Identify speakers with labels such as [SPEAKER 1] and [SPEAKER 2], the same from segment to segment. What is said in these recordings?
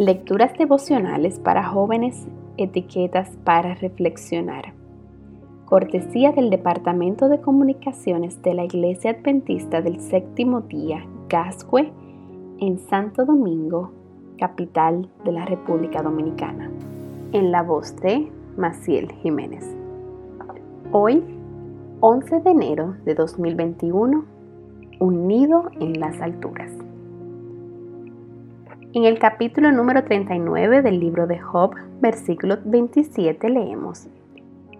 [SPEAKER 1] Lecturas devocionales para jóvenes, etiquetas para reflexionar. Cortesía del Departamento de Comunicaciones de la Iglesia Adventista del Séptimo Día, Gascue, en Santo Domingo, capital de la República Dominicana. En la voz de Maciel Jiménez. Hoy, 11 de enero de 2021, un nido en las alturas. En el capítulo número 39 del libro de Job, versículo 27, leemos,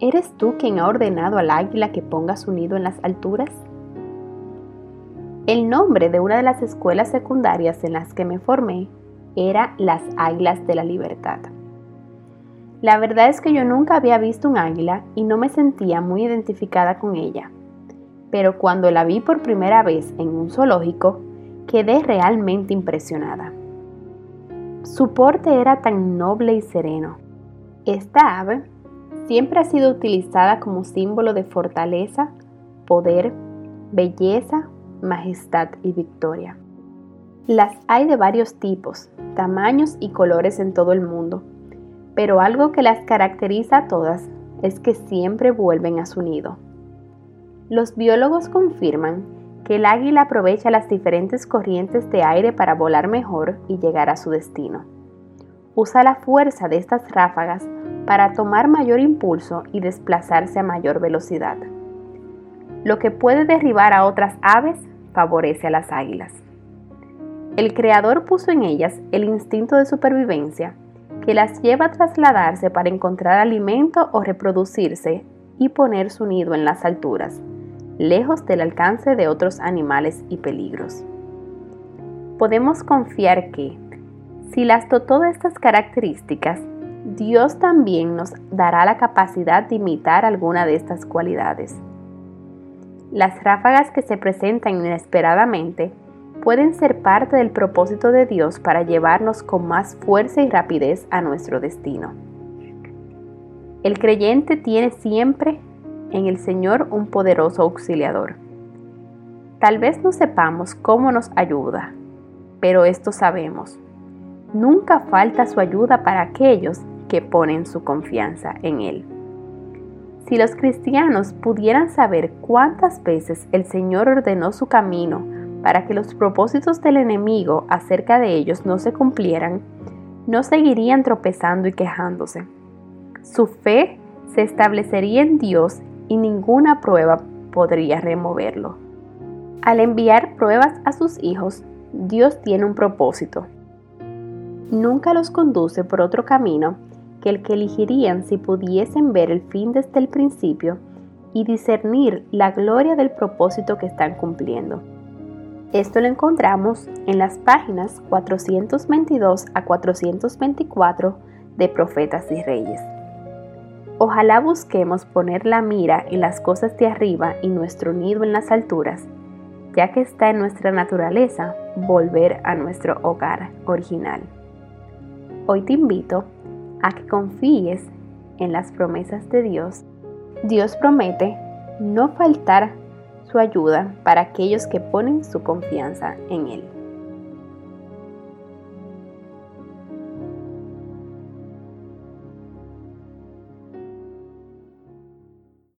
[SPEAKER 1] ¿Eres tú quien ha ordenado al águila que ponga su nido en las alturas? El nombre de una de las escuelas secundarias en las que me formé era Las Águilas de la Libertad. La verdad es que yo nunca había visto un águila y no me sentía muy identificada con ella, pero cuando la vi por primera vez en un zoológico, quedé realmente impresionada. Su porte era tan noble y sereno. Esta ave siempre ha sido utilizada como símbolo de fortaleza, poder, belleza, majestad y victoria. Las hay de varios tipos, tamaños y colores en todo el mundo, pero algo que las caracteriza a todas es que siempre vuelven a su nido. Los biólogos confirman que el águila aprovecha las diferentes corrientes de aire para volar mejor y llegar a su destino. Usa la fuerza de estas ráfagas para tomar mayor impulso y desplazarse a mayor velocidad. Lo que puede derribar a otras aves favorece a las águilas. El creador puso en ellas el instinto de supervivencia que las lleva a trasladarse para encontrar alimento o reproducirse y poner su nido en las alturas, lejos del alcance de otros animales y peligros. Podemos confiar que, si las dotó de estas características, Dios también nos dará la capacidad de imitar alguna de estas cualidades. Las ráfagas que se presentan inesperadamente pueden ser parte del propósito de Dios para llevarnos con más fuerza y rapidez a nuestro destino. El creyente tiene siempre en el Señor un poderoso auxiliador. Tal vez no sepamos cómo nos ayuda, pero esto sabemos. Nunca falta su ayuda para aquellos que ponen su confianza en Él. Si los cristianos pudieran saber cuántas veces el Señor ordenó su camino para que los propósitos del enemigo acerca de ellos no se cumplieran, no seguirían tropezando y quejándose. Su fe se establecería en Dios y ninguna prueba podría removerlo. Al enviar pruebas a sus hijos, Dios tiene un propósito. Nunca los conduce por otro camino que el que elegirían si pudiesen ver el fin desde el principio y discernir la gloria del propósito que están cumpliendo. Esto lo encontramos en las páginas 422 a 424 de Profetas y Reyes. Ojalá busquemos poner la mira en las cosas de arriba y nuestro nido en las alturas, ya que está en nuestra naturaleza volver a nuestro hogar original. Hoy te invito a que confíes en las promesas de Dios. Dios promete no faltar su ayuda para aquellos que ponen su confianza en Él.